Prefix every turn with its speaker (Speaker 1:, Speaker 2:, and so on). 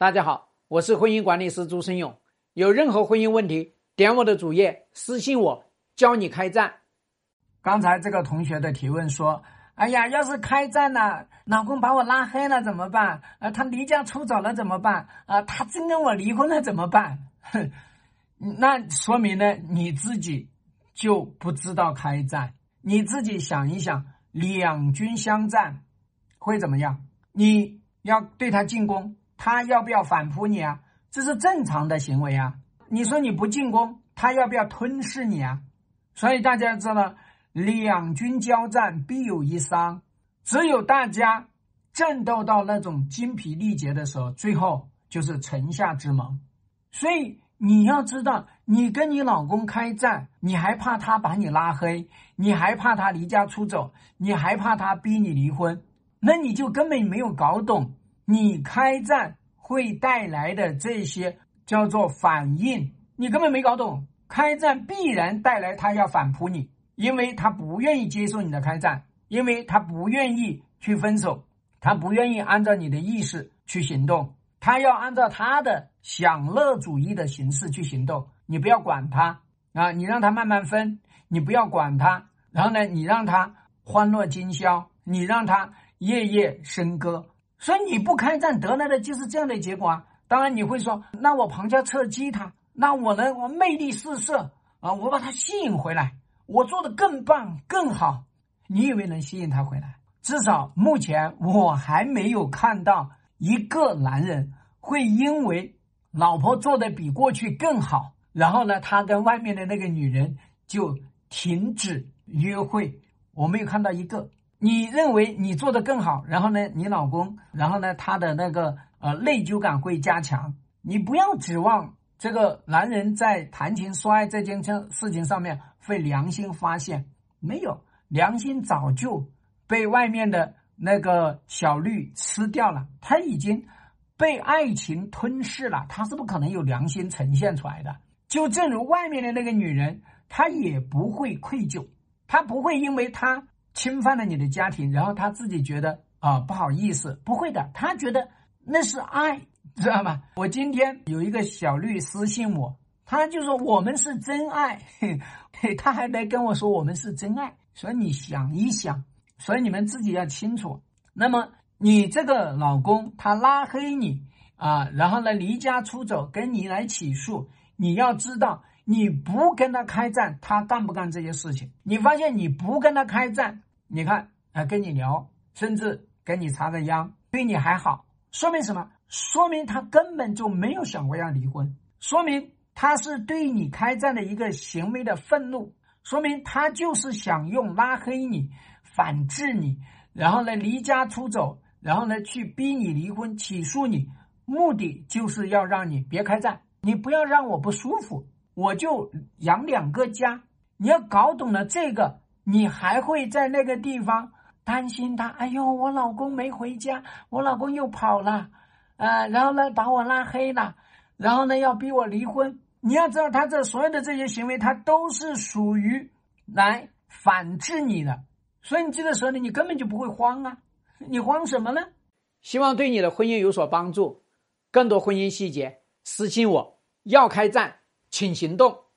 Speaker 1: 大家好，我是婚姻管理师朱生勇。有任何婚姻问题，点我的主页私信我，教你开战。
Speaker 2: 刚才这个同学的提问说：“哎呀，要是开战了，老公把我拉黑了怎么办？啊，他离家出走了怎么办？啊，他真跟我离婚了怎么办？”哼，那说明呢，你自己就不知道开战。你自己想一想，两军相战会怎么样？你要对他进攻。他要不要反扑你啊？这是正常的行为啊！你说你不进攻，他要不要吞噬你啊？所以大家知道，两军交战必有一伤，只有大家战斗到那种精疲力竭的时候，最后就是城下之盟。所以你要知道，你跟你老公开战，你还怕他把你拉黑，你还怕他离家出走，你还怕他逼你离婚，那你就根本没有搞懂。你开战会带来的这些叫做反应，你根本没搞懂。开战必然带来他要反扑你，因为他不愿意接受你的开战，因为他不愿意去分手，他不愿意按照你的意识去行动，他要按照他的享乐主义的形式去行动。你不要管他啊，你让他慢慢分，你不要管他。然后呢，你让他欢乐今宵，你让他夜夜笙歌。所以你不开战得来的就是这样的结果啊！当然你会说，那我旁敲侧击他，那我呢？我魅力四射啊！我把他吸引回来，我做的更棒更好。你以为能吸引他回来？至少目前我还没有看到一个男人会因为老婆做的比过去更好，然后呢，他跟外面的那个女人就停止约会。我没有看到一个。你认为你做的更好，然后呢，你老公，然后呢，他的那个呃内疚感会加强。你不要指望这个男人在谈情说爱这件事事情上面会良心发现，没有良心早就被外面的那个小绿吃掉了，他已经被爱情吞噬了，他是不可能有良心呈现出来的。就正如外面的那个女人，她也不会愧疚，她不会因为她。侵犯了你的家庭，然后他自己觉得啊不好意思，不会的，他觉得那是爱，知道吗？我今天有一个小绿私信我，他就说我们是真爱，嘿，他还来跟我说我们是真爱，所以你想一想，所以你们自己要清楚。那么你这个老公他拉黑你啊，然后呢离家出走，跟你来起诉，你要知道。你不跟他开战，他干不干这些事情？你发现你不跟他开战，你看啊，跟你聊，甚至跟你插个秧，对你还好，说明什么？说明他根本就没有想过要离婚，说明他是对你开战的一个行为的愤怒，说明他就是想用拉黑你、反制你，然后呢离家出走，然后呢去逼你离婚、起诉你，目的就是要让你别开战，你不要让我不舒服。我就养两个家，你要搞懂了这个，你还会在那个地方担心他。哎呦，我老公没回家，我老公又跑了，呃，然后呢把我拉黑了，然后呢要逼我离婚。你要知道，他这所有的这些行为，他都是属于来反制你的。所以你这个时候呢，你根本就不会慌啊，你慌什么呢？
Speaker 1: 希望对你的婚姻有所帮助。更多婚姻细节，私信我。要开战。请行动。